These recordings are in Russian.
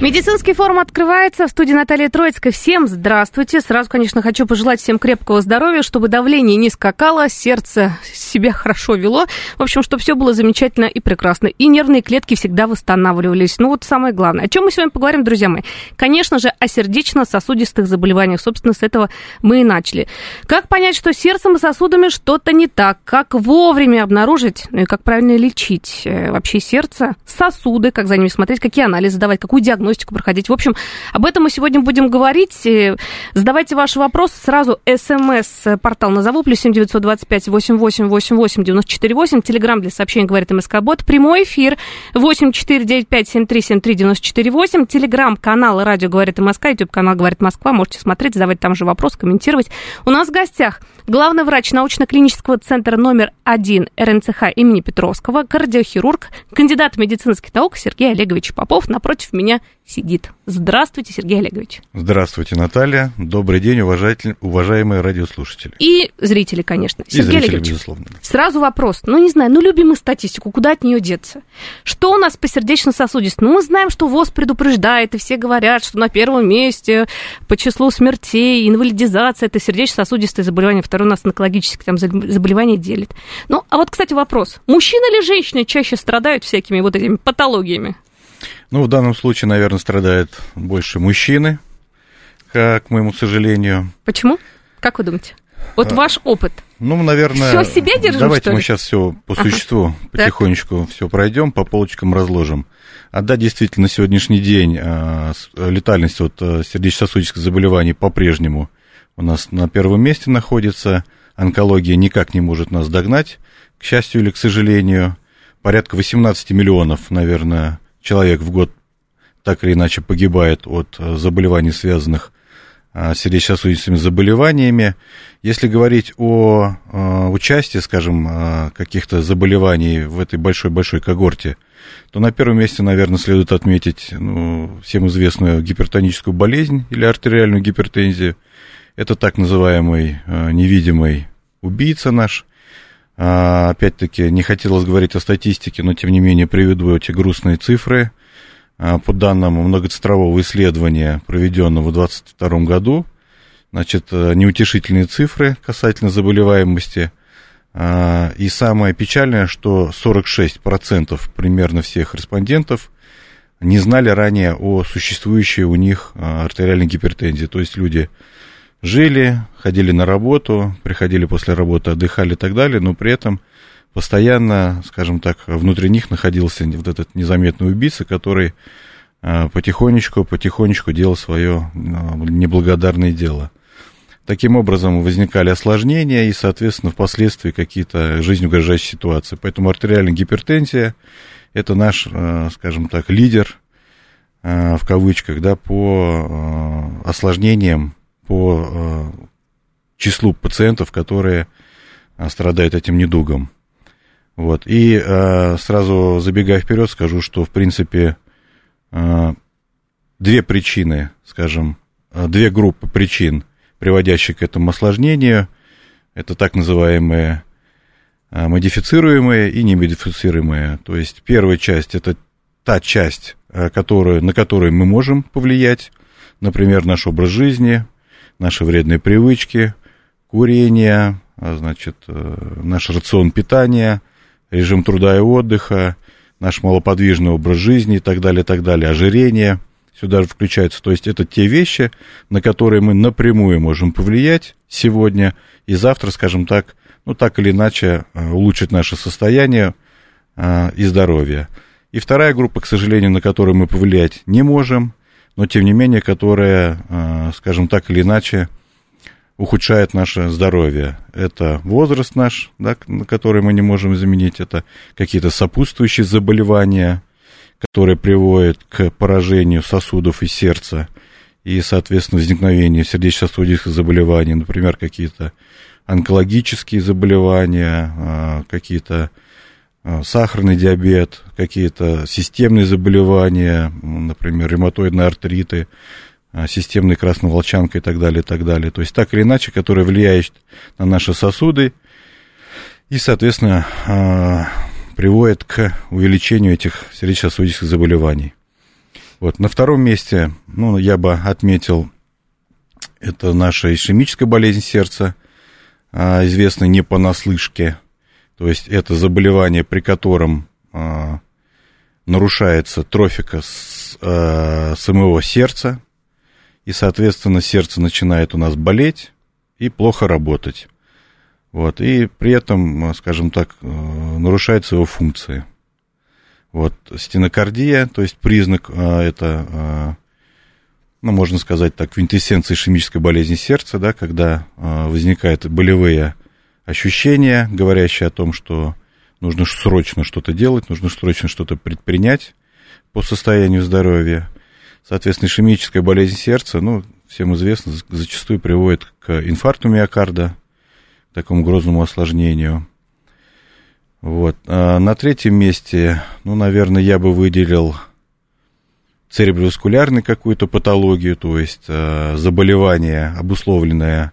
Медицинский форум открывается в студии Наталья Троицкая. Всем здравствуйте. Сразу, конечно, хочу пожелать всем крепкого здоровья, чтобы давление не скакало, сердце себя хорошо вело. В общем, чтобы все было замечательно и прекрасно. И нервные клетки всегда восстанавливались. Ну вот самое главное. О чем мы сегодня поговорим, друзья мои? Конечно же, о сердечно-сосудистых заболеваниях. Собственно, с этого мы и начали. Как понять, что с сердцем и сосудами что-то не так? Как вовремя обнаружить, ну и как правильно лечить э, вообще сердце, сосуды, как за ними смотреть, какие анализы давать, какую диагностику диагностику проходить. В общем, об этом мы сегодня будем говорить. Э, задавайте ваши вопросы сразу. СМС-портал назову. Плюс семь девятьсот двадцать пять восемь восемь восемь восемь девяносто четыре восемь. Телеграмм для сообщений говорит МСК Бот. Прямой эфир восемь четыре девять пять семь три семь три девяносто четыре восемь. Телеграмм канал Радио говорит МСК. Ютуб канал говорит Москва. Можете смотреть, задавать там же вопрос, комментировать. У нас в гостях главный врач научно-клинического центра номер один РНЦХ имени Петровского, кардиохирург, кандидат медицинских наук Сергей Олегович Попов. Напротив меня сидит. Здравствуйте, Сергей Олегович. Здравствуйте, Наталья. Добрый день, уважаемые радиослушатели. И зрители, конечно. И Сергей зрители, Олегович, безусловно. Сразу вопрос. Ну, не знаю, ну, любим мы статистику, куда от нее деться? Что у нас по сердечно-сосудистым? Ну, мы знаем, что ВОЗ предупреждает, и все говорят, что на первом месте по числу смертей, инвалидизация, это сердечно-сосудистые заболевания, второе у нас онкологические там заболевания делит. Ну, а вот, кстати, вопрос. Мужчины или женщины чаще страдают всякими вот этими патологиями? Ну, в данном случае, наверное, страдают больше мужчины, к моему сожалению. Почему? Как вы думаете? Вот а, ваш опыт. Ну, наверное, все себе держим, давайте мы сейчас все по существу ага. потихонечку все пройдем, по полочкам разложим. А да, действительно, на сегодняшний день а, летальность от а, сердечно-сосудистых заболеваний по-прежнему у нас на первом месте находится. Онкология никак не может нас догнать, к счастью или к сожалению. Порядка 18 миллионов, наверное, человек в год так или иначе погибает от э, заболеваний, связанных э, с сердечно-сосудистыми заболеваниями. Если говорить о э, участии, скажем, каких-то заболеваний в этой большой-большой когорте, то на первом месте, наверное, следует отметить ну, всем известную гипертоническую болезнь или артериальную гипертензию. Это так называемый невидимый убийца наш – опять-таки, не хотелось говорить о статистике, но тем не менее приведу эти грустные цифры. А, по данным многоцентрового исследования, проведенного в 2022 году, значит, э, неутешительные цифры касательно заболеваемости. А, и самое печальное, что 46% примерно всех респондентов не знали ранее о существующей у них артериальной гипертензии. То есть люди жили, ходили на работу, приходили после работы, отдыхали и так далее, но при этом постоянно, скажем так, внутри них находился вот этот незаметный убийца, который а, потихонечку, потихонечку делал свое а, неблагодарное дело. Таким образом возникали осложнения и, соответственно, впоследствии какие-то жизнеугрожающие ситуации. Поэтому артериальная гипертензия – это наш, а, скажем так, лидер, в кавычках, да, по осложнениям по э, числу пациентов, которые э, страдают этим недугом. Вот. И э, сразу забегая вперед, скажу, что, в принципе, две причины, скажем, две группы причин, приводящие к этому осложнению, это так называемые модифицируемые и немодифицируемые. То есть первая часть это та часть, которую, на которую мы можем повлиять, например, наш образ жизни, наши вредные привычки, курение, а, значит, э, наш рацион питания, режим труда и отдыха, наш малоподвижный образ жизни и так далее, и так далее, ожирение сюда же включается. То есть это те вещи, на которые мы напрямую можем повлиять сегодня и завтра, скажем так, ну так или иначе э, улучшить наше состояние э, и здоровье. И вторая группа, к сожалению, на которую мы повлиять не можем – но тем не менее, которая, э, скажем так или иначе, ухудшает наше здоровье. Это возраст наш, да, который мы не можем изменить, это какие-то сопутствующие заболевания, которые приводят к поражению сосудов и сердца и, соответственно, возникновению сердечно-сосудистых заболеваний, например, какие-то онкологические заболевания, а, какие-то сахарный диабет, какие-то системные заболевания, например, ревматоидные артриты, а, системная красноволчанка и так далее, и так далее. То есть так или иначе, которые влияют на наши сосуды и, соответственно, приводят к увеличению этих сердечно-сосудистых заболеваний. Вот. На втором месте, ну, я бы отметил, это наша ишемическая болезнь сердца, а, известная не понаслышке. То есть это заболевание, при котором а, нарушается трофика с, а, самого сердца, и, соответственно, сердце начинает у нас болеть и плохо работать. Вот, и при этом, скажем так, э, нарушаются его функции. Вот, стенокардия, то есть признак, а, это, а, ну, можно сказать так, квинтэссенция ишемической болезни сердца, да, когда а, возникают болевые ощущения, говорящие о том, что нужно срочно что-то делать, нужно срочно что-то предпринять по состоянию здоровья. Соответственно, ишемическая болезнь сердца, ну, всем известно, зачастую приводит к инфаркту миокарда, такому грозному осложнению. Вот. А на третьем месте, ну, наверное, я бы выделил цереброваскулярную какую-то патологию, то есть э, заболевание, обусловленное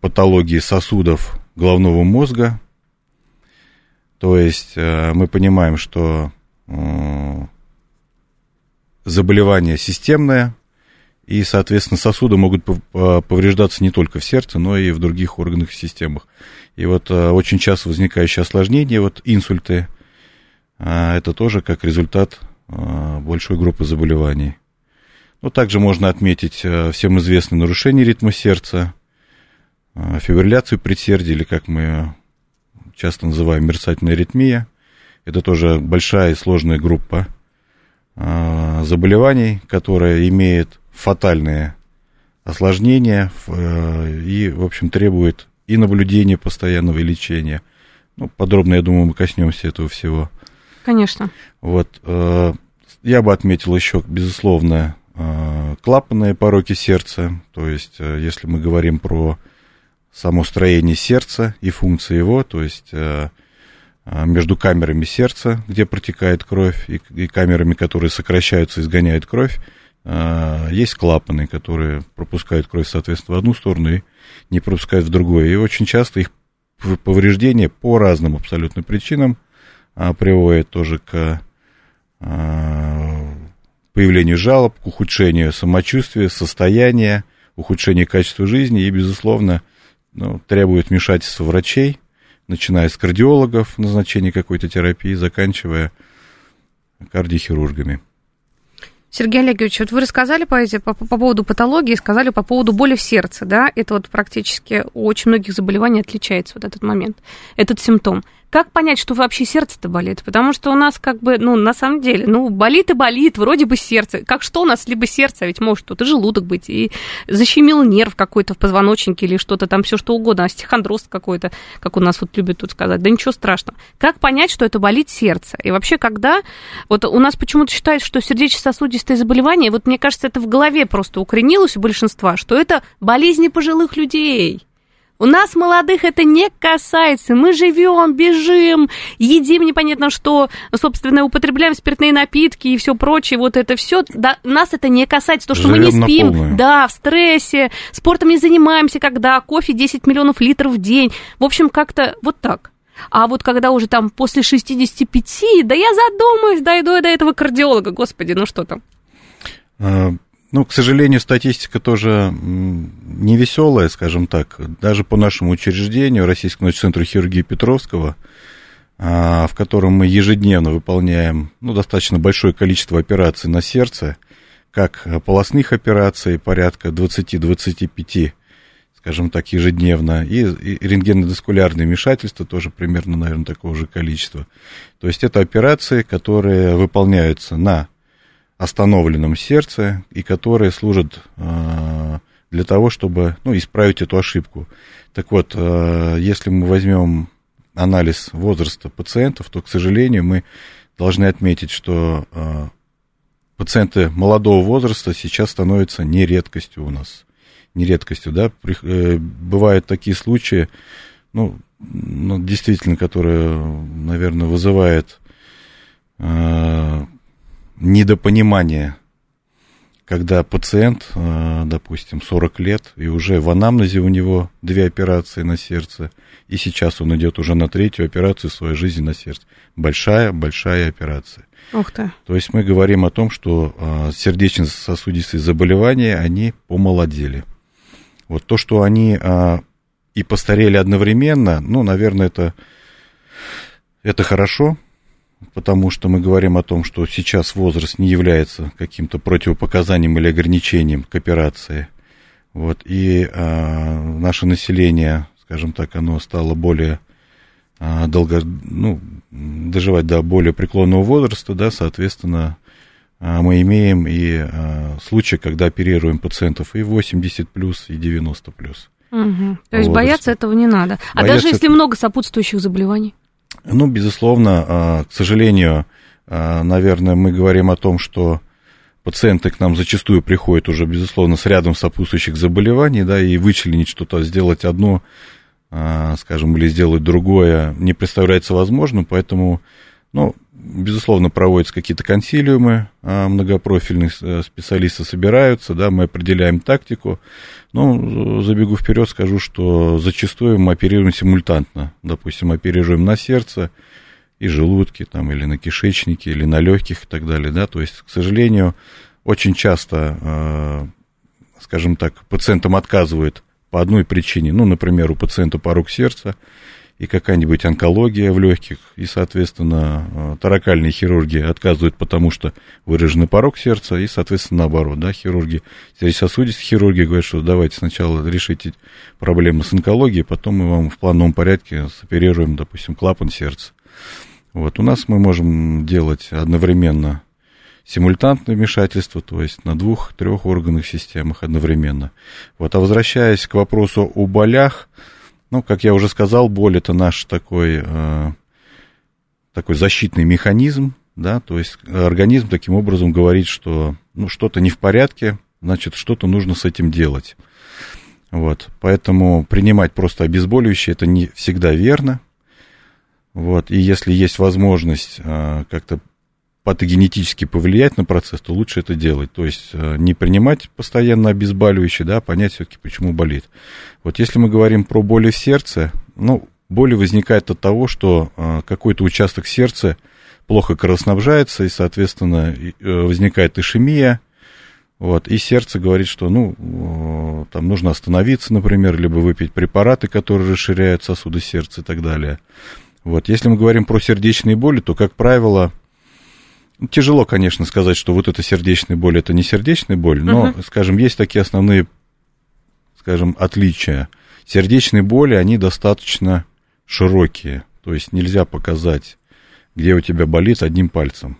патологией сосудов головного мозга. То есть э, мы понимаем, что э, заболевание системное, и, соответственно, сосуды могут повреждаться не только в сердце, но и в других органах и системах. И вот э, очень часто возникающие осложнения, вот инсульты, э, это тоже как результат э, большой группы заболеваний. Ну, также можно отметить всем известные нарушения ритма сердца, фибрилляцию предсердия, или как мы часто называем мерцательная аритмия. Это тоже большая и сложная группа заболеваний, которая имеет фатальные осложнения и, в общем, требует и наблюдение постоянного, и лечения. Ну, подробно, я думаю, мы коснемся этого всего. Конечно. Вот. Э, я бы отметил еще, безусловно, э, клапанные пороки сердца. То есть, э, если мы говорим про само строение сердца и функции его, то есть между камерами сердца, где протекает кровь, и, и камерами, которые сокращаются, изгоняют кровь, есть клапаны, которые пропускают кровь, соответственно, в одну сторону и не пропускают в другое. И очень часто их повреждения по разным абсолютно причинам приводят тоже к появлению жалоб, к ухудшению самочувствия, состояния, ухудшению качества жизни и, безусловно, ну, требует вмешательства врачей, начиная с кардиологов, назначения какой-то терапии, заканчивая кардиохирургами. Сергей Олегович, вот вы рассказали по, по, по поводу патологии, сказали по поводу боли в сердце, да, это вот практически у очень многих заболеваний отличается вот этот момент, этот симптом. Как понять, что вообще сердце-то болит? Потому что у нас как бы, ну, на самом деле, ну, болит и болит, вроде бы сердце. Как что у нас либо сердце, а ведь может тут и желудок быть, и защемил нерв какой-то в позвоночнике или что-то там, все что угодно, остеохондроз какой-то, как у нас вот любят тут сказать. Да ничего страшного. Как понять, что это болит сердце? И вообще, когда... Вот у нас почему-то считают, что сердечно-сосудистые заболевания, вот мне кажется, это в голове просто укоренилось у большинства, что это болезни пожилых людей. У нас, молодых, это не касается. Мы живем, бежим, едим непонятно что, собственно, употребляем спиртные напитки и все прочее. Вот это все. Да, нас это не касается. То, что Живем мы не спим, да, в стрессе, спортом не занимаемся, когда кофе 10 миллионов литров в день. В общем, как-то вот так. А вот когда уже там после 65, да я задумаюсь, дойду я до этого кардиолога, господи, ну что там. Ну, к сожалению, статистика тоже не веселая, скажем так. Даже по нашему учреждению, Российскому центру хирургии Петровского, а, в котором мы ежедневно выполняем ну, достаточно большое количество операций на сердце, как полостных операций, порядка 20-25, скажем так, ежедневно, и, и рентгенодоскулярные вмешательства тоже примерно, наверное, такого же количества. То есть это операции, которые выполняются на остановленном сердце и которые служат э, для того, чтобы ну, исправить эту ошибку. Так вот, э, если мы возьмем анализ возраста пациентов, то, к сожалению, мы должны отметить, что э, пациенты молодого возраста сейчас становятся не редкостью у нас. Не редкостью, да. Бывают такие случаи, ну, ну, действительно, которые, наверное, вызывают недопонимание когда пациент, э, допустим, 40 лет, и уже в анамнезе у него две операции на сердце, и сейчас он идет уже на третью операцию своей жизни на сердце. Большая-большая операция. Ух ты. То есть мы говорим о том, что э, сердечно-сосудистые заболевания, они помолодели. Вот то, что они э, и постарели одновременно, ну, наверное, это, это хорошо, потому что мы говорим о том, что сейчас возраст не является каким-то противопоказанием или ограничением к операции. Вот, и а, наше население, скажем так, оно стало более а, долго, ну, доживать до более преклонного возраста, да, соответственно, а, мы имеем и а, случаи, когда оперируем пациентов и 80 плюс, и 90 плюс. Угу. То есть бояться этого не надо. А бояться даже если это... много сопутствующих заболеваний? Ну, безусловно, а, к сожалению, а, наверное, мы говорим о том, что пациенты к нам зачастую приходят уже, безусловно, с рядом сопутствующих заболеваний, да, и вычленить что-то, сделать одно, а, скажем, или сделать другое не представляется возможным, поэтому, ну, безусловно, проводятся какие-то консилиумы, многопрофильные э, специалисты собираются, да, мы определяем тактику, ну, забегу вперед, скажу, что зачастую мы оперируем симультантно. Допустим, оперируем на сердце и желудке, там, или на кишечнике, или на легких и так далее. Да? То есть, к сожалению, очень часто, э, скажем так, пациентам отказывают по одной причине. Ну, например, у пациента порог сердца, и какая-нибудь онкология в легких, и, соответственно, э, таракальные хирурги отказывают, потому что выраженный порог сердца, и, соответственно, наоборот, да, хирурги, сердечно-сосудистые хирурги говорят, что давайте сначала решите проблемы с онкологией, потом мы вам в плановом порядке соперируем, допустим, клапан сердца. Вот, у нас мы можем делать одновременно симультантное вмешательство, то есть на двух-трех органах системах одновременно. Вот, а возвращаясь к вопросу о болях, ну, как я уже сказал, боль это наш такой, э, такой защитный механизм, да, то есть организм таким образом говорит, что ну, что-то не в порядке, значит, что-то нужно с этим делать. Вот, поэтому принимать просто обезболивающее это не всегда верно. Вот, и если есть возможность э, как-то патогенетически повлиять на процесс, то лучше это делать. То есть э, не принимать постоянно обезболивающие, да, а понять все-таки, почему болит. Вот если мы говорим про боли в сердце, ну, боли возникает от того, что э, какой-то участок сердца плохо кровоснабжается, и, соответственно, э, возникает ишемия, вот, и сердце говорит, что, ну, там нужно остановиться, например, либо выпить препараты, которые расширяют сосуды сердца и так далее. Вот, если мы говорим про сердечные боли, то, как правило, Тяжело, конечно, сказать, что вот эта сердечная боль это не сердечная боль, но, uh-huh. скажем, есть такие основные, скажем, отличия. Сердечные боли, они достаточно широкие, то есть нельзя показать, где у тебя болит одним пальцем.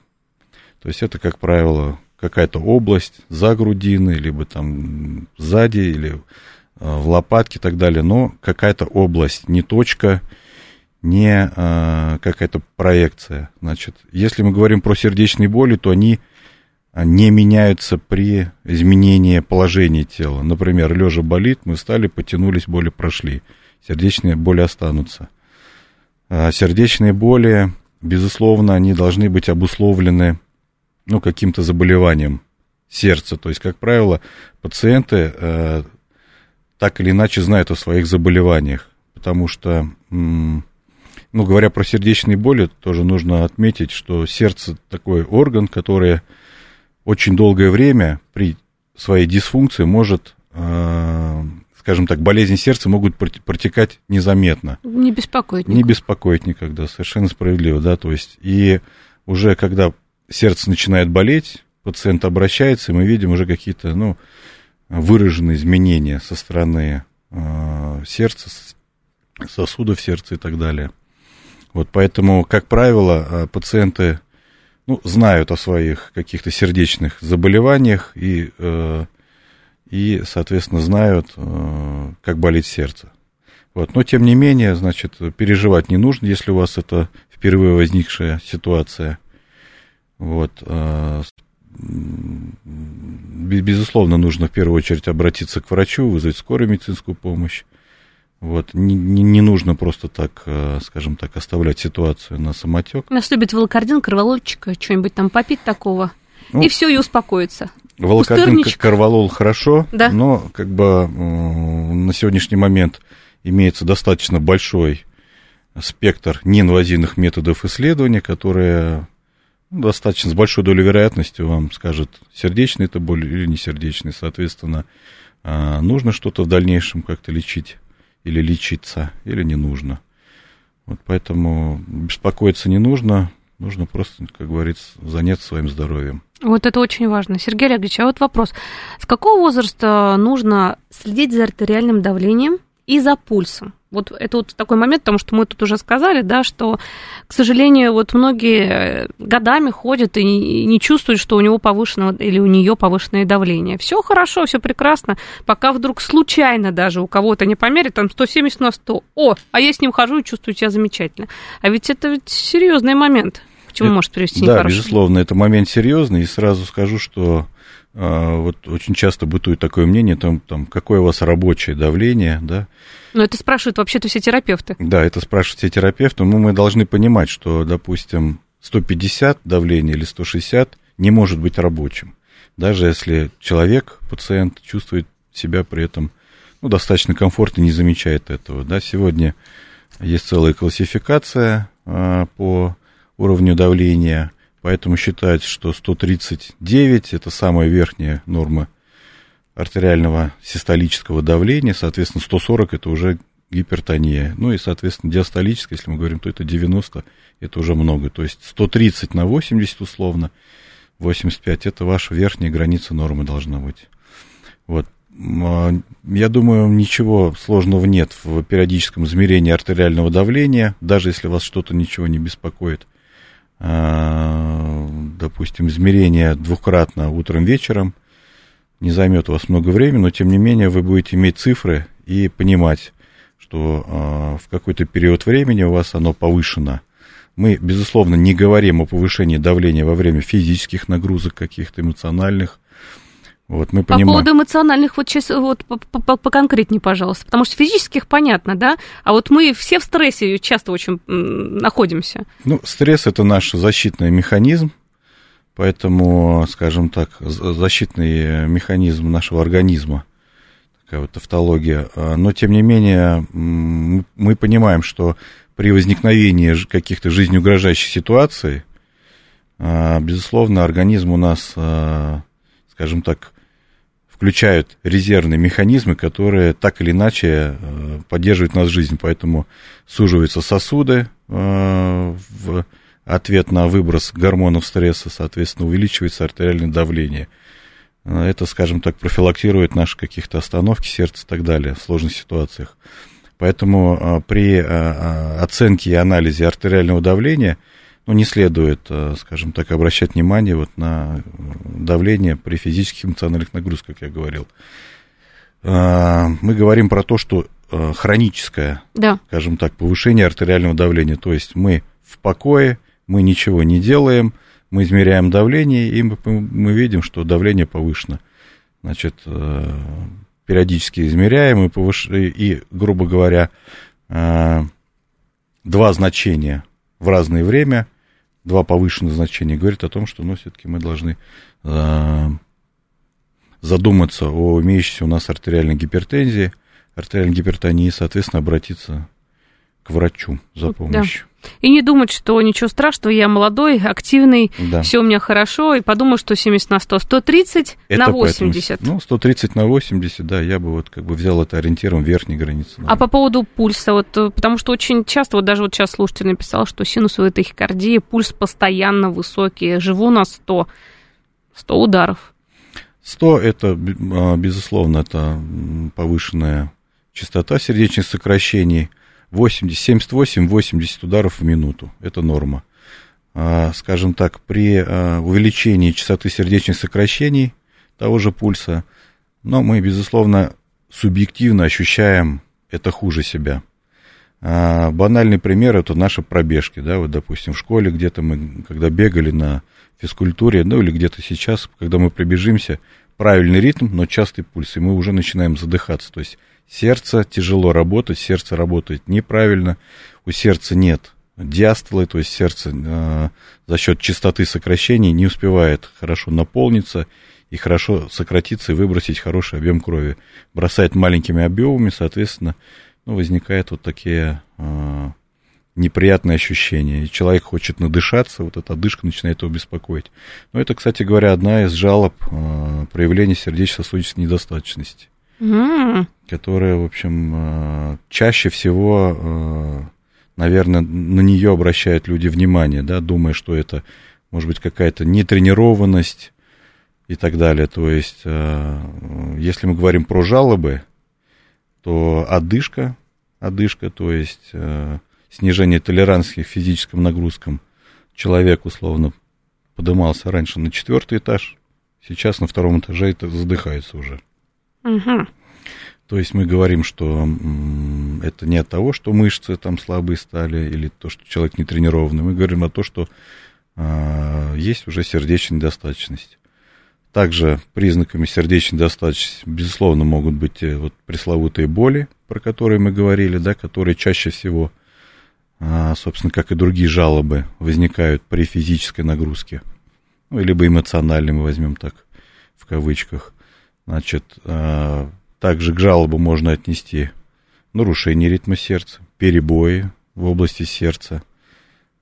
То есть это, как правило, какая-то область за грудиной, либо там сзади, или э, в лопатке и так далее, но какая-то область, не точка, не а, какая-то проекция. Значит, если мы говорим про сердечные боли, то они а, не меняются при изменении положения тела. Например, лежа болит, мы встали, потянулись, боли прошли. Сердечные боли останутся. А сердечные боли, безусловно, они должны быть обусловлены ну, каким-то заболеванием сердца. То есть, как правило, пациенты э, так или иначе знают о своих заболеваниях, потому что м- ну, говоря про сердечные боли, тоже нужно отметить, что сердце такой орган, который очень долгое время при своей дисфункции может, э, скажем так, болезни сердца могут протекать незаметно. Не беспокоить никогда. Не беспокоить никогда, совершенно справедливо, да, то есть, и уже когда сердце начинает болеть, пациент обращается, и мы видим уже какие-то, ну, выраженные изменения со стороны э, сердца, сосудов сердца и так далее. Вот поэтому, как правило, э, пациенты ну, знают о своих каких-то сердечных заболеваниях и, э, и, соответственно, знают, э, как болит сердце. Вот. Но, тем не менее, значит, переживать не нужно, если у вас это впервые возникшая ситуация. Вот. А, безусловно, нужно в первую очередь обратиться к врачу, вызвать скорую медицинскую помощь. Вот. Не, не, не нужно просто так, а, скажем так, оставлять ситуацию на самотек. Нас любит волокордин, корвалольчика, что-нибудь там попить такого, ну, и все, и успокоится. Волокордин, корвалол хорошо, да? но как бы на сегодняшний момент имеется достаточно большой спектр неинвазивных методов исследования, которые ну, достаточно с большой долей вероятности вам скажет, сердечный это боль или не сердечный. Соответственно, а, нужно что-то в дальнейшем как-то лечить или лечиться, или не нужно. Вот поэтому беспокоиться не нужно, нужно просто, как говорится, заняться своим здоровьем. Вот это очень важно. Сергей Олегович, а вот вопрос. С какого возраста нужно следить за артериальным давлением и за пульсом? Вот это вот такой момент, потому что мы тут уже сказали, да, что, к сожалению, вот многие годами ходят и не чувствуют, что у него повышенное или у нее повышенное давление. Все хорошо, все прекрасно, пока вдруг случайно даже у кого-то не померит, там 170 на 100. О, а я с ним хожу и чувствую себя замечательно. А ведь это ведь серьезный момент. К чему это, может привести Да, безусловно, это момент серьезный. И сразу скажу, что вот очень часто бытует такое мнение, там, там, какое у вас рабочее давление, да. Но это спрашивают вообще-то все терапевты. Да, это спрашивают все терапевты, но мы должны понимать, что, допустим, 150 давление или 160 не может быть рабочим. Даже если человек, пациент, чувствует себя при этом ну, достаточно комфортно, не замечает этого. Да. Сегодня есть целая классификация а, по уровню давления, Поэтому считается, что 139 это самая верхняя норма артериального систолического давления, соответственно, 140 это уже гипертония. Ну и, соответственно, диастолическое, если мы говорим, то это 90, это уже много. То есть 130 на 80 условно, 85 это ваша верхняя граница нормы должна быть. Вот. А, я думаю, ничего сложного нет в периодическом измерении артериального давления, даже если вас что-то ничего не беспокоит. А, допустим, измерение двукратно утром, вечером, не займет у вас много времени, но тем не менее вы будете иметь цифры и понимать, что а, в какой-то период времени у вас оно повышено. Мы, безусловно, не говорим о повышении давления во время физических нагрузок каких-то эмоциональных, вот мы понимаем. По поводу эмоциональных, вот сейчас вот поконкретнее, пожалуйста, потому что физических понятно, да, а вот мы все в стрессе часто очень находимся. Ну, стресс это наш защитный механизм, поэтому, скажем так, защитный механизм нашего организма, такая вот тавтология. А, но, тем не менее, мы понимаем, что при возникновении каких-то жизнеугрожающих ситуаций, а, безусловно, организм у нас, а, скажем так, включают резервные механизмы, которые так или иначе э, поддерживают нас жизнь. Поэтому суживаются сосуды э, в ответ на выброс гормонов стресса, соответственно, увеличивается артериальное давление. Э, это, скажем так, профилактирует наши каких-то остановки сердца и так далее в сложных ситуациях. Поэтому при оценке и анализе артериального давления – ну, не следует, э, скажем так, обращать внимание вот на давление при физических эмоциональных нагрузках, как я говорил. Э, мы говорим про то, что э, хроническое, да. скажем так, повышение артериального давления. То есть мы в покое, мы ничего не делаем, мы измеряем давление, и мы, мы видим, что давление повышено. Значит, периодически измеряем и, повыш... и грубо говоря, два значения в разное время – два повышенных значения, говорит о том, что ну, все-таки мы должны э, задуматься о имеющейся у нас артериальной гипертензии, артериальной гипертонии, соответственно, обратиться к врачу за помощью. Да. И не думать, что ничего страшного, я молодой, активный, да. все у меня хорошо, и подумать, что 70 на 100, 130 это на 80. Поэтому, ну, 130 на 80, да, я бы вот как бы взял это ориентиром верхней границы. Наверное. А по поводу пульса, вот, э, потому что очень часто, вот даже вот сейчас слушатель написал, что синусовая тахикардия, пульс постоянно высокий, живу на 100, 100 ударов. 100 это, а, безусловно, это повышенная частота сердечных сокращений – 80, 78-80 ударов в минуту. Это норма. А, скажем так, при а, увеличении частоты сердечных сокращений того же пульса, но мы, безусловно, субъективно ощущаем это хуже себя. А, банальный пример это наши пробежки, да, вот, допустим, в школе где-то мы, когда бегали на физкультуре, ну или где-то сейчас, когда мы пробежимся, правильный ритм, но частый пульс, и мы уже начинаем задыхаться. То есть сердце тяжело работать, сердце работает неправильно, у сердца нет диастолы, то есть сердце э, за счет частоты сокращений не успевает хорошо наполниться и хорошо сократиться и выбросить хороший объем крови. Бросает маленькими объемами, соответственно, ну, возникают вот такие э, неприятные ощущения. И человек хочет надышаться, вот эта одышка начинает его беспокоить. Но это, кстати говоря, одна из жалоб э, проявления сердечно-сосудистой недостаточности, mm. которая, в общем, э, чаще всего, э, наверное, на нее обращают люди внимание, да, думая, что это, может быть, какая-то нетренированность и так далее. То есть, э, если мы говорим про жалобы, то одышка, одышка, то есть снижение толерантности к физическим нагрузкам. Человек, условно, подымался раньше на четвертый этаж, сейчас на втором этаже это задыхается уже. Угу. То есть мы говорим, что это не от того, что мышцы там слабые стали, или то, что человек не тренированный. Мы говорим о том, что э, есть уже сердечная недостаточность. Также признаками сердечной недостаточности, безусловно, могут быть э, вот пресловутые боли, про которые мы говорили, да, которые чаще всего а, собственно, как и другие жалобы, возникают при физической нагрузке, ну, либо эмоциональной, мы возьмем так, в кавычках. Значит, а, также к жалобу можно отнести нарушение ритма сердца, перебои в области сердца,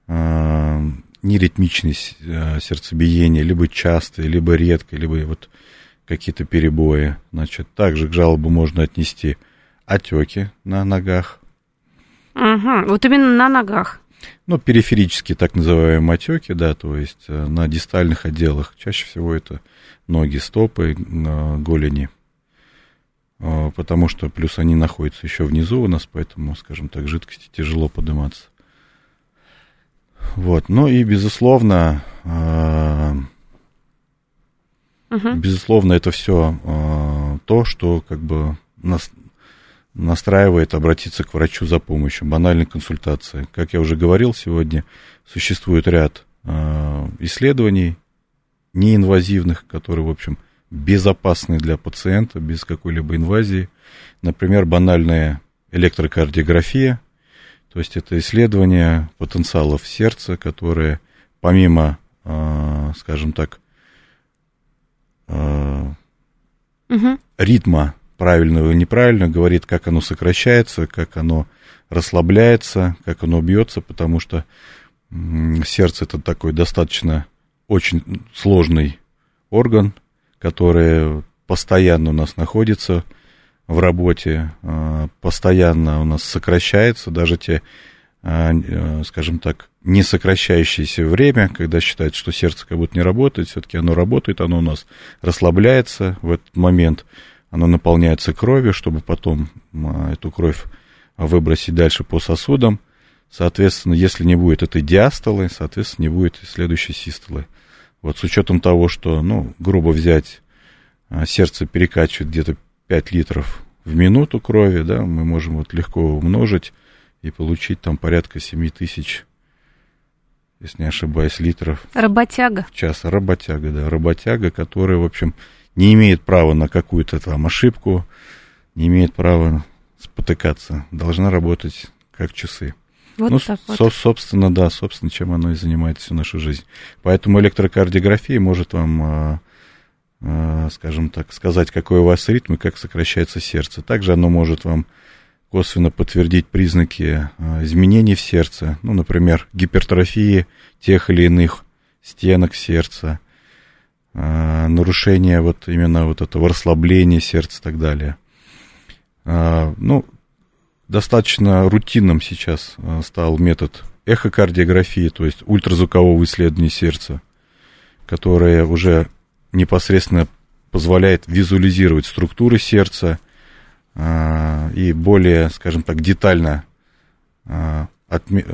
а, неритмичность сердцебиения, либо частые, либо редкое, либо вот какие-то перебои. Значит, также к жалобу можно отнести отеки на ногах, Угу. Вот именно на ногах. Ну, периферические так называемые отеки, да, то есть э, на дистальных отделах. Чаще всего это ноги, стопы, голени. А, потому что плюс они находятся еще внизу у нас, поэтому, скажем так, жидкости тяжело подниматься. Вот, ну и безусловно, угу. безусловно, это все а, то, что как бы нас настраивает обратиться к врачу за помощью, банальной консультации. Как я уже говорил сегодня, существует ряд э, исследований неинвазивных, которые, в общем, безопасны для пациента, без какой-либо инвазии. Например, банальная электрокардиография, то есть это исследование потенциалов сердца, которое помимо, э, скажем так, э, угу. ритма правильного и неправильного, говорит, как оно сокращается, как оно расслабляется, как оно бьется, потому что сердце это такой достаточно очень сложный орган, который постоянно у нас находится в работе, а, постоянно у нас сокращается, даже те, а, э, скажем так, не сокращающееся время, когда считается, что сердце как будто не работает, все-таки оно работает, оно у нас расслабляется в этот момент, оно наполняется кровью, чтобы потом а, эту кровь выбросить дальше по сосудам. Соответственно, если не будет этой диастолы, соответственно, не будет и следующей систолы. Вот с учетом того, что, ну, грубо взять, а, сердце перекачивает где-то 5 литров в минуту крови, да, мы можем вот легко умножить и получить там порядка 7 тысяч, если не ошибаюсь, литров. Работяга. В час. Работяга, да, работяга, которая, в общем, не имеет права на какую-то там ошибку, не имеет права спотыкаться, должна работать как часы. Вот ну, так вот. собственно, да, собственно, чем оно и занимает всю нашу жизнь. Поэтому электрокардиография может вам, а, а, скажем так, сказать, какой у вас ритм и как сокращается сердце. Также оно может вам косвенно подтвердить признаки а, изменений в сердце, ну, например, гипертрофии тех или иных стенок сердца, нарушение вот именно вот этого расслабления сердца и так далее. А, ну, достаточно рутинным сейчас а, стал метод эхокардиографии, то есть ультразвукового исследования сердца, которое уже непосредственно позволяет визуализировать структуры сердца и более, скажем так, детально отме...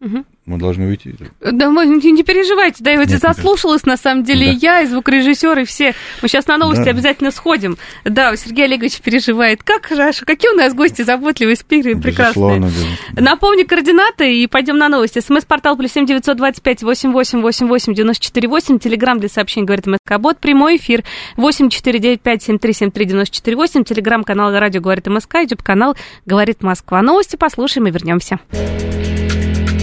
угу. Мы должны уйти. Да, мы, не, переживайте, да, я вот заслушалась, на самом деле, да. и я, и звукорежиссер, и все. Мы сейчас на новости да. обязательно сходим. Да, Сергей Олегович переживает. Как хорошо, какие у нас гости заботливые, спикеры, прекрасные. Напомню координаты и пойдем на новости. СМС-портал плюс семь девятьсот двадцать пять восемь восемь восемь восемь девяносто четыре восемь. Телеграмм для сообщений говорит МСК Бот. Прямой эфир восемь четыре девять пять семь три семь три девяносто четыре восемь. Телеграмм канал Радио говорит МСК. Ютуб канал говорит Москва. Новости послушаем и вернемся.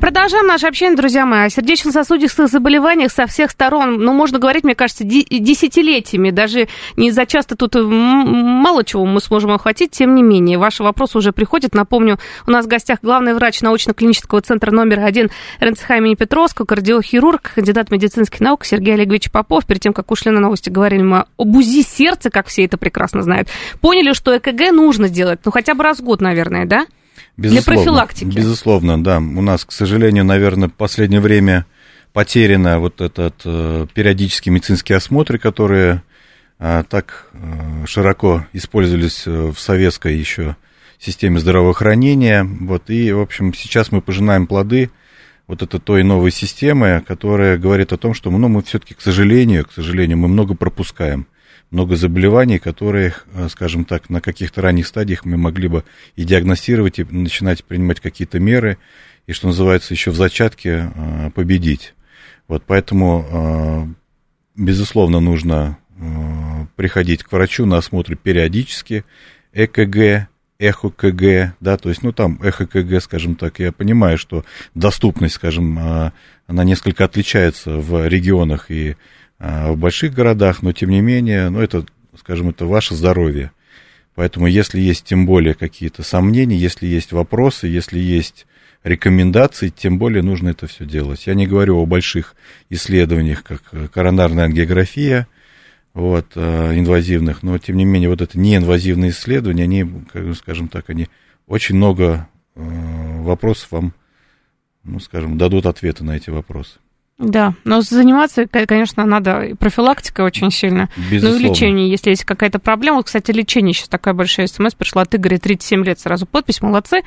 Продолжаем наше общение, друзья мои, о сердечно-сосудистых заболеваниях со всех сторон. Ну, можно говорить, мне кажется, десятилетиями. Даже не за часто тут мало чего мы сможем охватить, тем не менее. Ваши вопросы уже приходят. Напомню, у нас в гостях главный врач научно-клинического центра номер один РНЦХ имени Петровского, кардиохирург, кандидат медицинских наук Сергей Олегович Попов. Перед тем, как ушли на новости, говорили мы об УЗИ сердца, как все это прекрасно знают. Поняли, что ЭКГ нужно делать, ну, хотя бы раз в год, наверное, да? Безусловно, Для профилактики. Безусловно, да. У нас, к сожалению, наверное, в последнее время потеряно вот этот э, периодические медицинские осмотры, которые э, так э, широко использовались э, в советской еще системе здравоохранения. Вот, и, в общем, сейчас мы пожинаем плоды вот этой той новой системы, которая говорит о том, что ну, мы все-таки, к сожалению, к сожалению, мы много пропускаем много заболеваний, которые, э, скажем так, на каких-то ранних стадиях мы могли бы и диагностировать, и начинать принимать какие-то меры, и, что называется, еще в зачатке э, победить. Вот поэтому, э, безусловно, нужно приходить к врачу на осмотры периодически, ЭКГ, эхо-КГ, да, то есть, ну, там эхо-КГ, скажем так, я понимаю, что доступность, скажем, она несколько отличается в регионах и в больших городах, но тем не менее, ну, это, скажем, это ваше здоровье. Поэтому, если есть тем более какие-то сомнения, если есть вопросы, если есть рекомендации, тем более нужно это все делать. Я не говорю о больших исследованиях, как коронарная ангиография, вот, а, инвазивных, но тем не менее вот это неинвазивные исследования, они, скажем так, они очень много вопросов вам, ну, скажем, дадут ответы на эти вопросы. Да, но заниматься, конечно, надо профилактикой очень сильно. Безусловно. Ну и лечение, если есть какая-то проблема. Вот, кстати, лечение сейчас такая большая смс пришла от Игоря, 37 лет, сразу подпись, молодцы.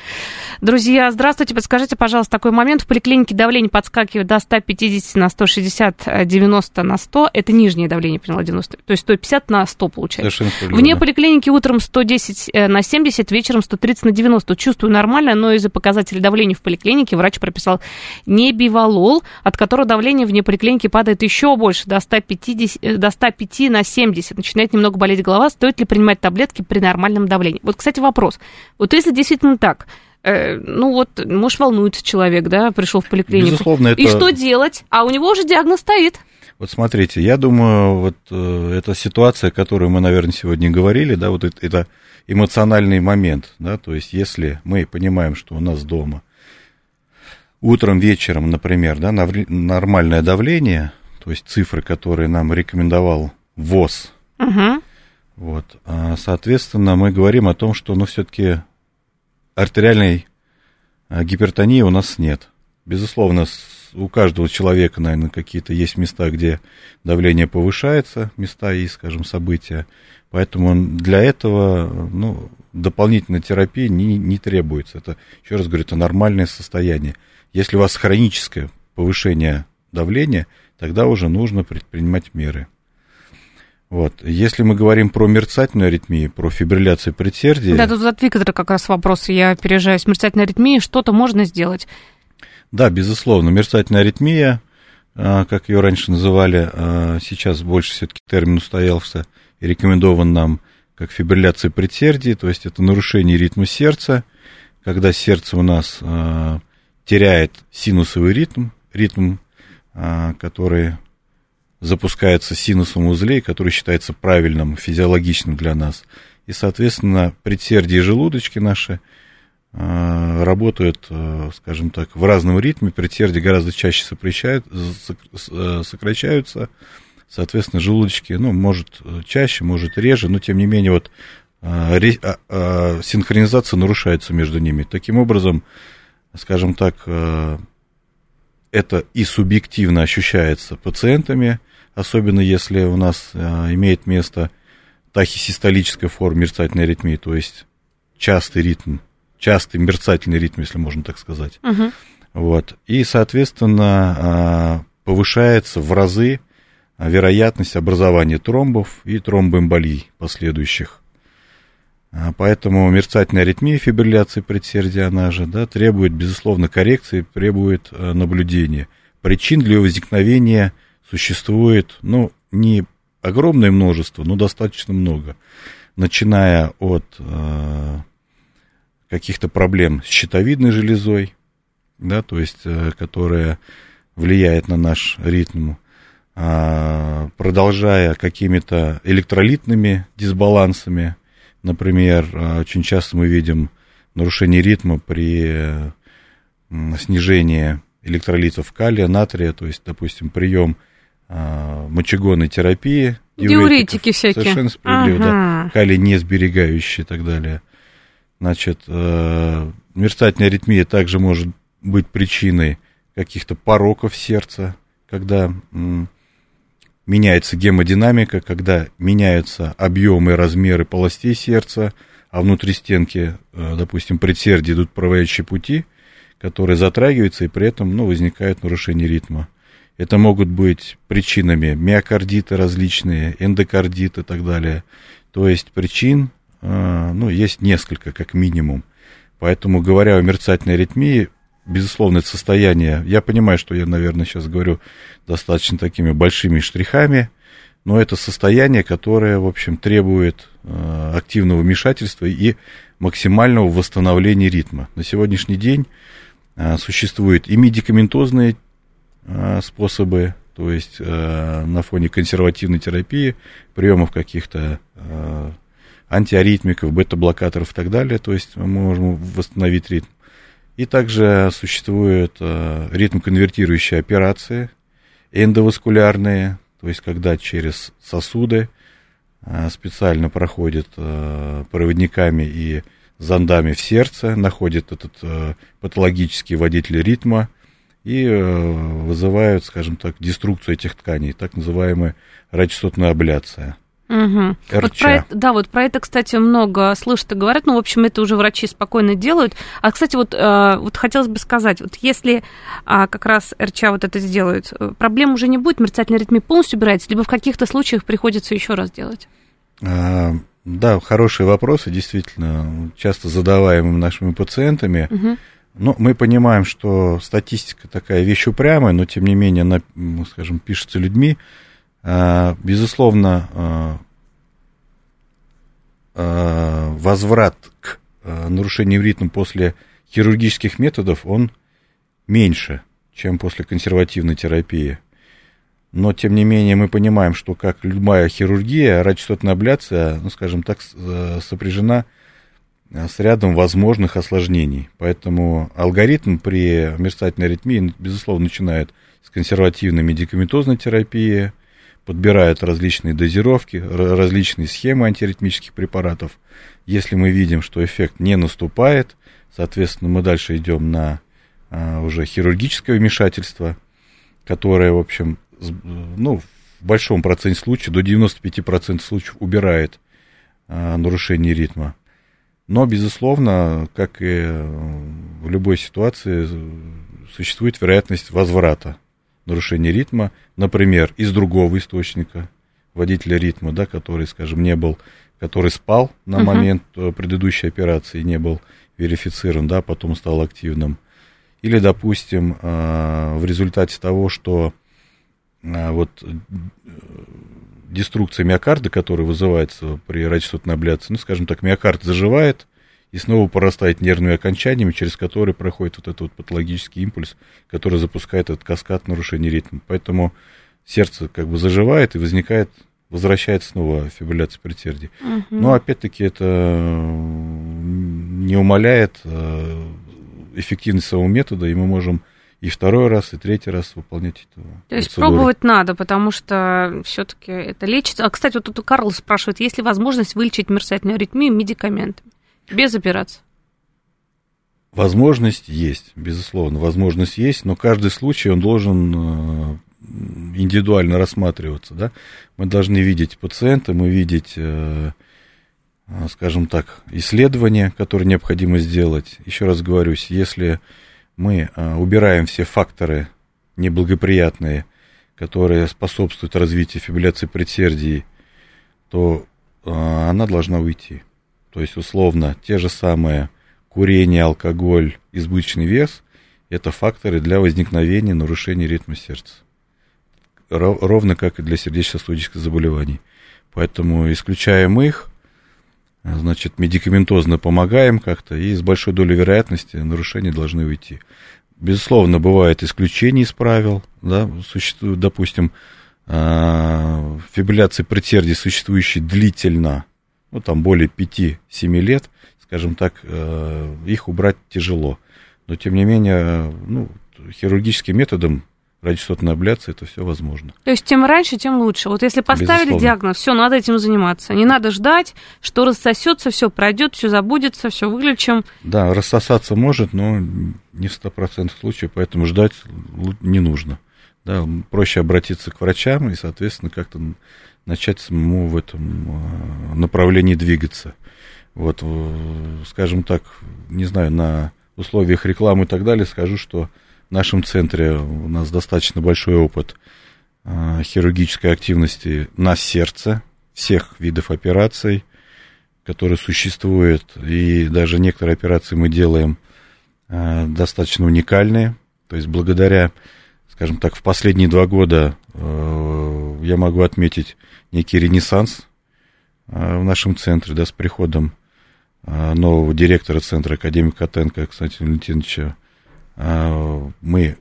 Друзья, здравствуйте, подскажите, пожалуйста, такой момент. В поликлинике давление подскакивает до 150 на 160, 90 на 100. Это нижнее давление, поняла, 90. То есть 150 на 100 получается. Вне поликлиники утром 110 э, на 70, вечером 130 на 90. Чувствую нормально, но из-за показателей давления в поликлинике врач прописал небивалол, от которого давление давление вне поликлиники падает еще больше, до 150, э, до 105 на 70. Начинает немного болеть голова. Стоит ли принимать таблетки при нормальном давлении? Вот, кстати, вопрос. Вот если действительно так, э, ну вот, может, волнуется человек, да, пришел в поликлинику. Безусловно, это... И что делать? А у него уже диагноз стоит. Вот смотрите, я думаю, вот э, эта ситуация, о которой мы, наверное, сегодня говорили, да, вот это, это эмоциональный момент, да, то есть если мы понимаем, что у нас дома – утром, вечером, например, да, нормальное давление, то есть цифры, которые нам рекомендовал ВОЗ, угу. вот, а, соответственно, мы говорим о том, что, ну, все-таки артериальной а, гипертонии у нас нет. Безусловно, у каждого человека, наверное, какие-то есть места, где давление повышается, места и, скажем, события. Поэтому для этого ну, дополнительной терапии не, не требуется. Это, еще раз говорю, это нормальное состояние. Если у вас хроническое повышение давления, тогда уже нужно предпринимать меры. Вот. Если мы говорим про мерцательную аритмию, про фибрилляцию предсердия... Да, тут от Виктора как раз вопрос, я опережаю. С мерцательной аритмией что-то можно сделать? Да, безусловно. Мерцательная аритмия, а, как ее раньше называли, а, сейчас больше все-таки термин устоялся и рекомендован нам как фибрилляция предсердия, то есть это нарушение ритма сердца, когда сердце у нас а, теряет синусовый ритм, ритм, а, который запускается синусом узлей, который считается правильным, физиологичным для нас. И, соответственно, предсердие и желудочки наши работают, скажем так, в разном ритме, предсердия гораздо чаще сокращаются, соответственно, желудочки, ну, может чаще, может реже, но тем не менее вот синхронизация нарушается между ними. Таким образом, скажем так, это и субъективно ощущается пациентами, особенно если у нас а, имеет место тахисистолическая форма мерцательной аритмии, то есть частый ритм, частый мерцательный ритм, если можно так сказать. Угу. Вот. И, соответственно, а, повышается в разы вероятность образования тромбов и тромбоэмболий последующих. А, поэтому мерцательная аритмия фибрилляции предсердия, она же, да, требует, безусловно, коррекции, требует э, наблюдения. Причин для возникновения существует, ну, не огромное множество, но достаточно много. Начиная от э, каких-то проблем с щитовидной железой, да, то есть, э, которая влияет на наш ритм, э, продолжая какими-то электролитными дисбалансами, Например, э, очень часто мы видим нарушение ритма при снижении электролитов калия, натрия, то есть, допустим, прием э, мочегонной терапии. Диуретики всякие. Совершенно справедливо, ага. да. Калий не сберегающий и так далее. Значит, э, мерцательная аритмия также может быть причиной каких-то пороков сердца, когда меняется гемодинамика, когда меняются объемы, размеры полостей сердца, а внутри стенки, э, допустим, предсердия идут проводящие пути, которые затрагиваются, и при этом ну, возникает нарушение ритма. Это могут быть причинами миокардита различные, эндокардит и так далее. То есть причин, э, ну, есть несколько, как минимум. Поэтому, говоря о мерцательной аритмии, безусловно, это состояние, я понимаю, что я, наверное, сейчас говорю достаточно такими большими штрихами, но это состояние, которое, в общем, требует э, активного вмешательства и максимального восстановления ритма. На сегодняшний день э, существуют и медикаментозные э, способы, то есть на фоне консервативной терапии, приемов каких-то антиаритмиков, бета-блокаторов и так далее, то есть мы можем восстановить ритм. И также существуют э, ритм-конвертирующие операции, эндоваскулярные, то есть когда через сосуды э, специально проходят э, проводниками и зондами в сердце, находят этот патологический водитель ритма и вызывают, скажем так, деструкцию этих тканей, так называемая радиочастотная абляция. Угу. Вот про это, да, вот про это, кстати, много слышат и говорят. Ну, в общем, это уже врачи спокойно делают. А, кстати, вот, э, вот хотелось бы сказать, вот если а, как раз РЧА вот это сделают, э, проблем уже не будет, мерцательный ритм полностью убирается, либо в каких-то случаях приходится еще раз делать? А, да, хорошие вопросы, действительно, часто задаваемые нашими пациентами. Угу. Но мы понимаем, что статистика такая вещь упрямая, но тем не менее она, скажем, пишется людьми. А, безусловно, а, а, возврат к нарушениям ритма после хирургических методов, он меньше, чем после консервативной терапии. Но, тем не менее, мы понимаем, что, как любая хирургия, радиочастотная абляция, ну, скажем так, сопряжена с рядом возможных осложнений. Поэтому алгоритм при мерцательной аритмии, безусловно, начинает с консервативной медикаментозной терапии, подбирают различные дозировки, различные схемы антиритмических препаратов. Если мы видим, что эффект не наступает, соответственно, мы дальше идем на а, уже хирургическое вмешательство, которое, в общем, ну, в большом проценте случаев, до 95% случаев убирает а, нарушение ритма. Но, безусловно, как и в любой ситуации, существует вероятность возврата нарушение ритма, например, из другого источника, водителя ритма, да, который, скажем, не был, который спал на uh-huh. момент э, предыдущей операции, не был верифицирован, да, потом стал активным. Или, допустим, э, в результате того, что э, вот деструкция миокарда, которая вызывается при радиочастотной абляции, ну, скажем так, миокард заживает, и снова порастает нервными окончаниями, через которые проходит вот этот вот патологический импульс, который запускает этот каскад нарушения ритма. Поэтому сердце как бы заживает и возникает, возвращается снова фибрилляция предсердия. Угу. Но опять-таки это не умаляет э, эффективность самого метода, и мы можем и второй раз, и третий раз выполнять эту То есть процедуру. пробовать надо, потому что все-таки это лечится. А, кстати, вот тут Карл спрашивает, есть ли возможность вылечить мерцательную аритмию медикаментами без операции? Возможность есть, безусловно, возможность есть, но каждый случай он должен э, индивидуально рассматриваться, да. Мы должны видеть пациента, мы видеть, э, э, скажем так, исследования, которые необходимо сделать. Еще раз говорюсь, если мы убираем все факторы неблагоприятные, которые способствуют развитию фибрилляции предсердий, то она должна уйти. То есть, условно, те же самые курение, алкоголь, избыточный вес – это факторы для возникновения нарушений ритма сердца. Ровно как и для сердечно-сосудистых заболеваний. Поэтому исключаем их, значит, медикаментозно помогаем как-то, и с большой долей вероятности нарушения должны уйти. Безусловно, бывают исключения из правил, да, существуют, допустим, а, фибрилляции предсердий, существующие длительно, ну, там, более 5-7 лет, скажем так, э, их убрать тяжело. Но, тем не менее, ну, хирургическим методом радиочастотной абляции это все возможно. То есть тем раньше, тем лучше. Вот если поставили Безусловно. диагноз, все, надо этим заниматься. Не надо ждать, что рассосется, все пройдет, все забудется, все вылечим. Да, рассосаться может, но не в 100% случаев, поэтому ждать не нужно. Да, проще обратиться к врачам и, соответственно, как-то начать самому в этом а, направлении двигаться. Вот, э, скажем так, не знаю, на условиях рекламы и так далее скажу, что в нашем центре у нас достаточно большой опыт э, хирургической активности на сердце всех видов операций, которые существуют, и даже некоторые операции мы делаем э, достаточно уникальные. То есть благодаря, скажем так, в последние два года э, я могу отметить некий ренессанс э, в нашем центре, да, с приходом э, нового директора центра, академика Котенко Константина Валентиновича а, мы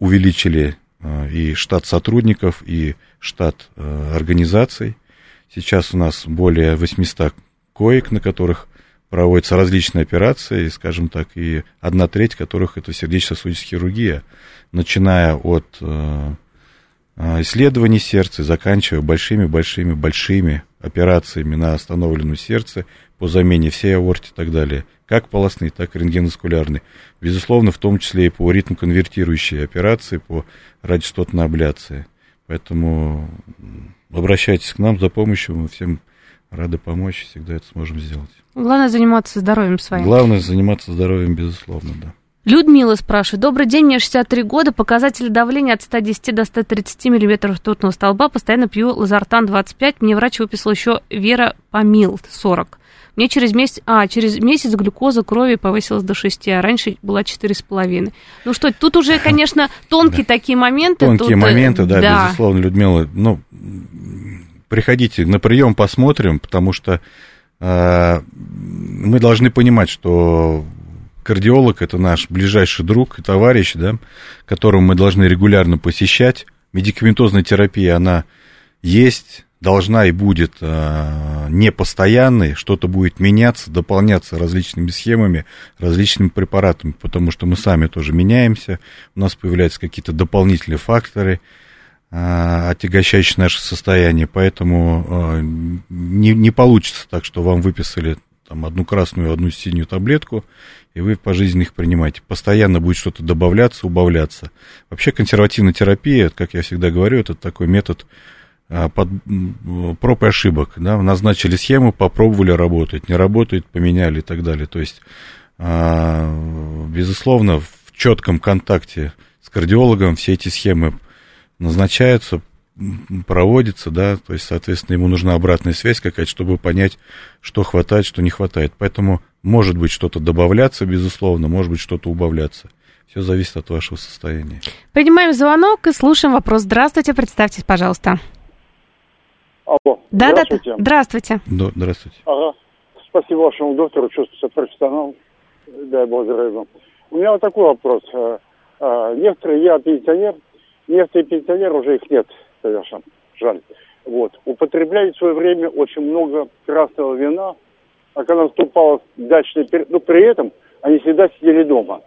увеличили и штат сотрудников, и штат организаций. Сейчас у нас более 800 коек, на которых проводятся различные операции, скажем так, и одна треть которых это сердечно-сосудистая хирургия, начиная от исследований сердца, заканчивая большими-большими-большими операциями на остановленном сердце по замене всей аорте и так далее как полостные, так и рентгеноскулярные. Безусловно, в том числе и по ритм-конвертирующей операции, по радиостотной абляции. Поэтому обращайтесь к нам за помощью, мы всем рады помочь, всегда это сможем сделать. Главное заниматься здоровьем своим. Главное заниматься здоровьем, безусловно, да. Людмила спрашивает. Добрый день, мне 63 года, показатели давления от 110 до 130 миллиметров ртутного столба, постоянно пью лазартан 25, мне врач выписал еще Вера Помил 40. Мне через месяц, а, через месяц глюкоза крови повысилась до 6, а раньше была 4,5. Ну что, тут уже, конечно, тонкие да. такие моменты. Тонкие тут, моменты, да, да, безусловно, Людмила. Ну, приходите на прием, посмотрим, потому что э, мы должны понимать, что кардиолог это наш ближайший друг и товарищ, да, которого мы должны регулярно посещать. Медикаментозная терапия, она есть, должна и будет э, непостоянной, что-то будет меняться, дополняться различными схемами, различными препаратами, потому что мы сами тоже меняемся, у нас появляются какие-то дополнительные факторы, э, отягощающие наше состояние, поэтому э, не, не получится так, что вам выписали там, одну красную, одну синюю таблетку, и вы по жизни их принимаете. Постоянно будет что-то добавляться, убавляться. Вообще консервативная терапия, как я всегда говорю, это такой метод а, под проб и ошибок, да, назначили схему, попробовали работать, не работает, поменяли и так далее. То есть, а, безусловно, в четком контакте с кардиологом все эти схемы назначаются, проводятся, да, то есть, соответственно, ему нужна обратная связь какая-то, чтобы понять, что хватает, что не хватает. Поэтому может быть что-то добавляться, безусловно, может быть что-то убавляться. Все зависит от вашего состояния. Принимаем звонок и слушаем вопрос. Здравствуйте, представьтесь, пожалуйста. Алло. Да, здравствуйте. Да, здравствуйте. Да, здравствуйте. Ага. Спасибо вашему доктору, чувствую себя профессионал. Дай Бог здоровья. У меня вот такой вопрос. А, а, некоторые, я пенсионер, некоторые пенсионеры, уже их нет, конечно, жаль. Вот. Употребляют в свое время очень много красного вина а когда наступал дачный период, ну, при этом они всегда сидели дома.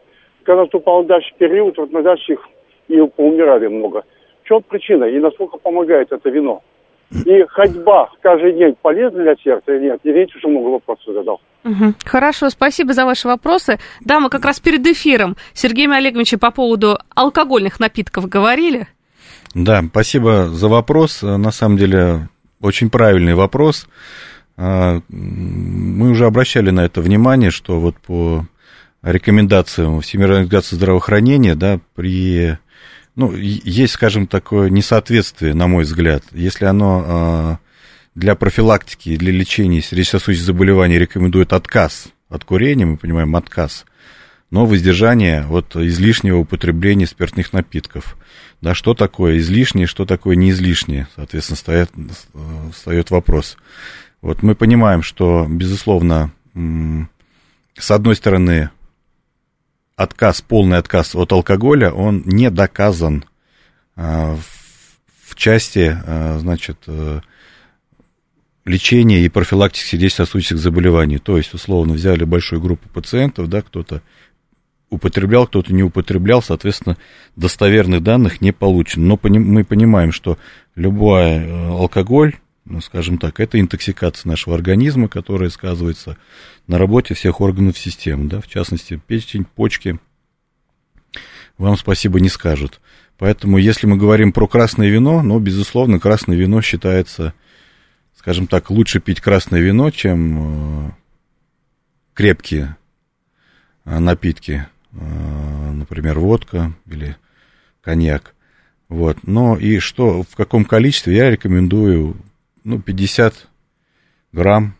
Когда наступал дачный период, вот на дачах и поумирали много. В чем причина и насколько помогает это вино? И ходьба каждый день полезна для сердца или нет? Извините, что много вопросов задал. Угу. Хорошо, спасибо за ваши вопросы. Да, мы как раз перед эфиром Сергеем Олеговичем по поводу алкогольных напитков говорили. Да, спасибо за вопрос. На самом деле, очень правильный вопрос. А, мы уже обращали на это внимание, что вот по рекомендациям Всемирной организации здравоохранения, да, при ну, есть, скажем, такое несоответствие, на мой взгляд. Если оно а, для профилактики, для лечения сердечно-сосудистых заболеваний рекомендует отказ от курения, мы понимаем, отказ, но воздержание от излишнего употребления спиртных напитков. Да, что такое излишнее, что такое не излишнее, соответственно, стоит, встает вопрос. Вот мы понимаем, что, безусловно, с одной стороны, отказ, полный отказ от алкоголя, он не доказан а, в части, а, значит, э, лечения и профилактики сердечно-сосудистых заболеваний. То есть, условно, взяли большую группу пациентов, да, кто-то употреблял, кто-то не употреблял, соответственно, достоверных данных не получено. Но мы понимаем, что любой э, алкоголь, ну, скажем так, это интоксикация нашего организма, которая сказывается на работе всех органов системы, да, в частности, печень, почки, вам спасибо не скажут. Поэтому, если мы говорим про красное вино, ну, безусловно, красное вино считается, скажем так, лучше пить красное вино, чем э, крепкие э, напитки, например, водка или коньяк. Вот. Но и что, в каком количестве, я рекомендую, ну, 50 грамм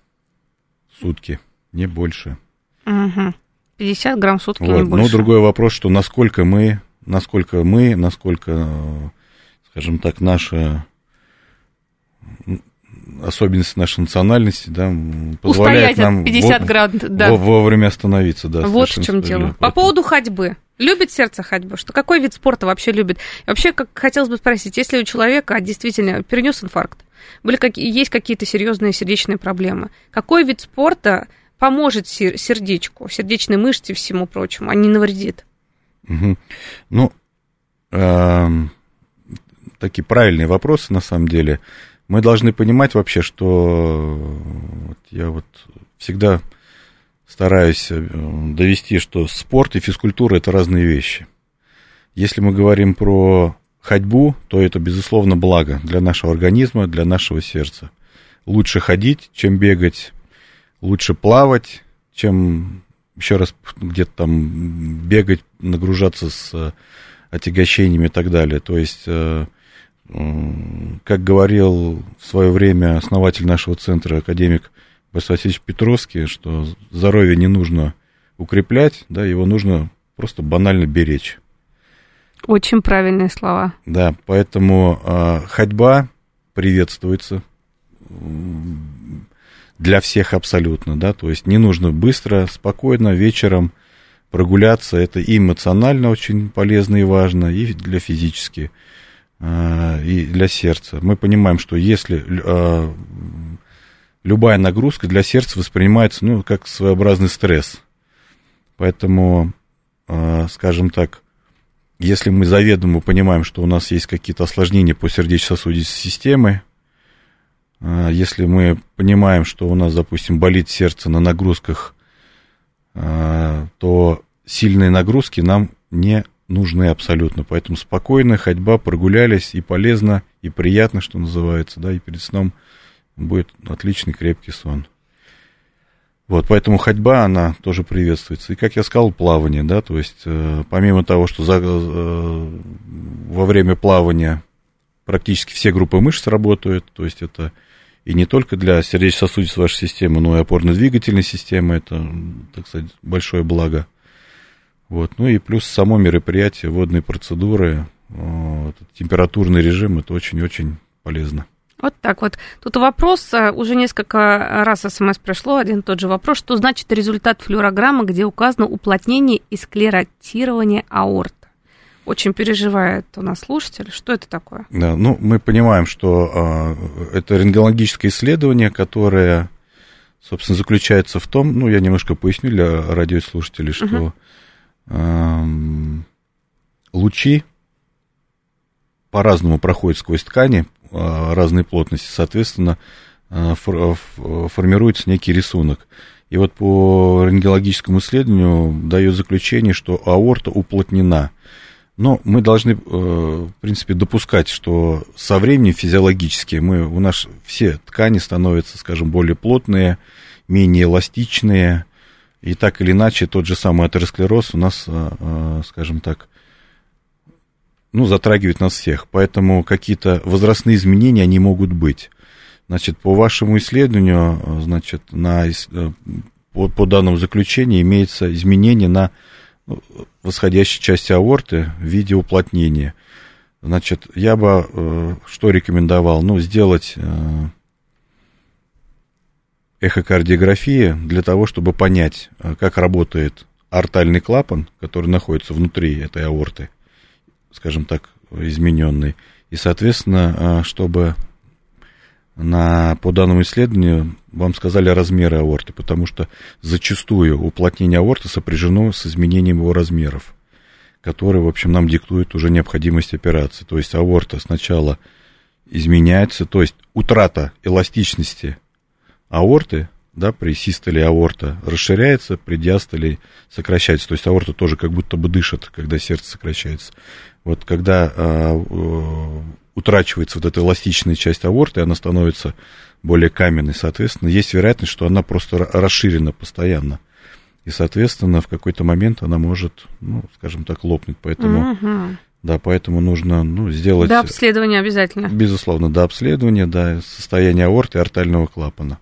в сутки не больше. Угу. 50 грамм в сутки, вот. не больше. Но другой вопрос, что насколько мы, насколько мы, насколько, скажем так, наша особенности нашей национальности, да, позволяет Устоять нам 50 во, грамм, да. вовремя остановиться, да. Вот в чем дело. По поводу ходьбы. Любит сердце ходьбу? Что какой вид спорта вообще любит? И вообще, как хотелось бы спросить, если у человека действительно перенес инфаркт, были какие, есть какие-то серьезные сердечные проблемы, какой вид спорта поможет сердечку, сердечной мышце и всему прочему, а не навредит? Угу. Ну, э, такие правильные вопросы на самом деле. Мы должны понимать вообще, что вот я вот всегда стараюсь э, довести, что спорт и физкультура это разные вещи. Если мы говорим про ходьбу, то это, безусловно, благо для нашего организма, для нашего сердца. Лучше ходить, чем бегать, лучше плавать, чем еще раз где-то там бегать, нагружаться с э, отягощениями и так далее. То есть, э, как говорил в свое время основатель нашего центра, академик Борис Васильевич Петровский, что здоровье не нужно укреплять, да, его нужно просто банально беречь. Очень правильные слова. Да, поэтому э, ходьба приветствуется для всех абсолютно, да, то есть не нужно быстро, спокойно, вечером прогуляться, это и эмоционально очень полезно и важно, и для физически, и для сердца. Мы понимаем, что если э, любая нагрузка для сердца воспринимается, ну, как своеобразный стресс. Поэтому, э, скажем так, если мы заведомо понимаем, что у нас есть какие-то осложнения по сердечно-сосудистой системе, э, если мы понимаем, что у нас, допустим, болит сердце на нагрузках, э, то сильные нагрузки нам не нужны абсолютно. Поэтому спокойная ходьба, прогулялись, и полезно, и приятно, что называется, да, и перед сном – будет отличный крепкий сон. Вот, поэтому ходьба, она тоже приветствуется. И, как я сказал, плавание, да, то есть, э, помимо того, что за, э, во время плавания практически все группы мышц работают, то есть, это и не только для сердечно-сосудистой вашей системы, но и опорно-двигательной системы, это, так сказать, большое благо. Вот, ну и плюс само мероприятие, водные процедуры, вот, температурный режим, это очень-очень полезно. Вот так вот. Тут вопрос, э, уже несколько раз смс пришло, один тот же вопрос, что значит результат флюорограммы, где указано уплотнение и склеротирование аорты? Очень переживает у нас слушатель. Что это такое? Да, ну, мы понимаем, что э, это рентгенологическое исследование, которое, собственно, заключается в том, ну, я немножко поясню для радиослушателей, что угу. Э, лучи по-разному проходят сквозь ткани, э, разной плотности, соответственно, э, формируется некий рисунок. И вот по рентгенологическому исследованию дает заключение, что аорта уплотнена. Но мы должны, э, в принципе, допускать, что со временем физиологически мы, у нас все ткани становятся, скажем, более плотные, менее эластичные, и так или иначе тот же самый атеросклероз у нас, э, э, скажем так, ну, затрагивает нас всех. Поэтому какие-то возрастные изменения, они могут быть. Значит, по вашему исследованию, значит, на, по, по данному заключению имеется изменение на восходящей части аорты в виде уплотнения. Значит, я бы э, что рекомендовал? Ну, сделать э, эхокардиографию для того, чтобы понять, э, как работает артальный клапан, который находится внутри этой аорты, скажем так, измененный. И, соответственно, э, чтобы на, по данному исследованию вам сказали размеры аорты, потому что зачастую уплотнение аорты сопряжено с изменением его размеров, которые, в общем, нам диктуют уже необходимость операции. То есть аорта сначала изменяется, то есть утрата эластичности аорты, да, при систоле аорта расширяется, при диастоле сокращается. То есть аорта тоже как будто бы дышит, когда сердце сокращается. Вот когда а, утрачивается вот эта эластичная часть аорты, она становится более каменной, соответственно, есть вероятность, что она просто расширена постоянно. И, соответственно, в какой-то момент она может, ну, скажем так, лопнуть. Поэтому, угу. да, поэтому нужно ну, сделать... До обследования обязательно. Безусловно, до обследования, да, состояние аорты и артального клапана.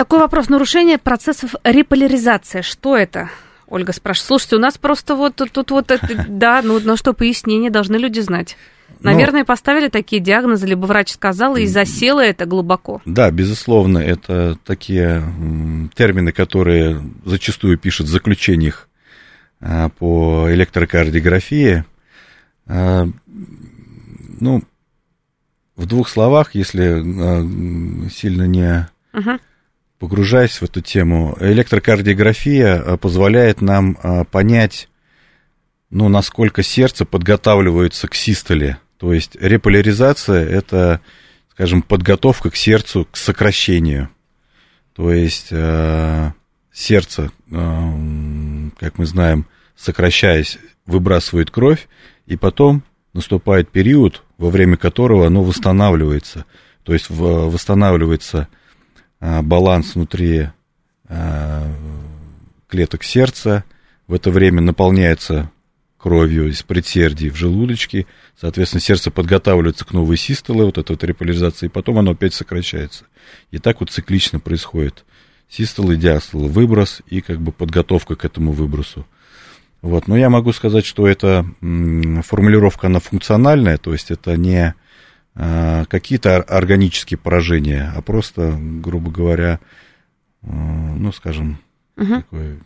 Такой вопрос. Нарушение процессов реполяризации. Что это? Ольга спрашивает. Слушайте, у нас просто вот тут, тут вот это, да, ну, ну что, пояснение должны люди знать. Ну, Наверное, Но... поставили такие диагнозы, либо врач сказал, и засело это глубоко. Да, безусловно, это такие термины, которые зачастую пишут в заключениях а, по электрокардиографии. А, ну, в двух словах, если а, сильно не угу. Погружаясь в эту тему, электрокардиография позволяет нам понять, ну, насколько сердце подготавливается к систоле то есть реполяризация – это, скажем, подготовка к сердцу, к сокращению. То есть э, сердце, э, как мы знаем, сокращаясь, выбрасывает кровь, и потом наступает период, во время которого оно восстанавливается. То есть восстанавливается э, баланс внутри э, клеток сердца, в это время наполняется кровью из предсердий в желудочке, соответственно, сердце подготавливается к новой систоле, вот этой вот реполяризации, и потом оно опять сокращается. И так вот циклично происходит. Систола, диастола, выброс и как бы подготовка к этому выбросу. Вот. Но я могу сказать, что эта формулировка, она функциональная, то есть это не какие-то органические поражения, а просто, грубо говоря, а, ну, скажем, угу. такое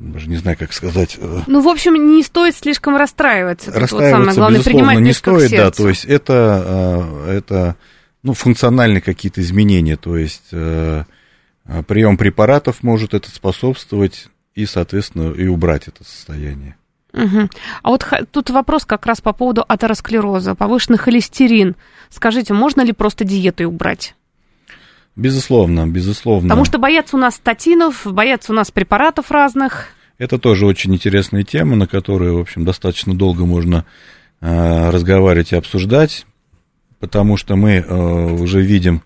даже не знаю, как сказать. Э, ну, в общем, не стоит слишком расстраиваться. Расстраиваться, вот самое главное, принимать не стоит, да, то есть это, э, это ну, функциональные какие-то изменения, то есть э, прием препаратов может это способствовать и, соответственно, и убрать это состояние. Угу. А вот тут вопрос как раз по поводу атеросклероза, повышенный холестерин. Скажите, можно ли просто диетой убрать? Безусловно, безусловно. Потому что боятся у нас статинов, боятся у нас препаратов разных. Это тоже очень интересная тема, на которую, в общем, достаточно долго можно э, разговаривать и обсуждать, потому что мы э, уже видим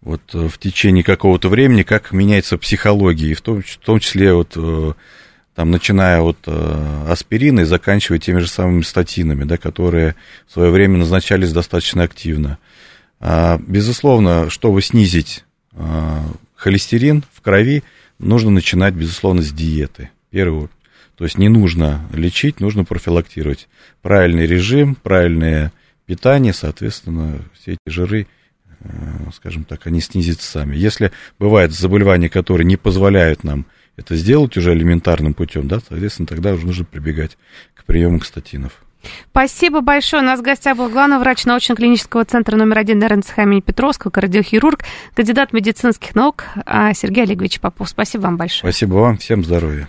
вот э, в течение какого-то времени, как меняется психология, и в том, в том числе вот э, там, начиная от э, аспирина и заканчивая теми же самыми статинами, да, которые в свое время назначались достаточно активно. А, безусловно, чтобы снизить а, холестерин в крови, нужно начинать, безусловно, с диеты. Первую. То есть не нужно лечить, нужно профилактировать. Правильный режим, правильное питание, соответственно, все эти жиры, э, скажем так, они снизятся сами. Если бывают заболевания, которые не позволяют нам это сделать уже элементарным путем, да, соответственно, тогда уже нужно прибегать к приему статинов. Спасибо большое. У нас в гостях был главный врач научно-клинического центра номер один РНЦХ имени Петровского, кардиохирург, кандидат медицинских наук а, Сергей Олегович Попов. Спасибо вам большое. Спасибо вам. Всем здоровья.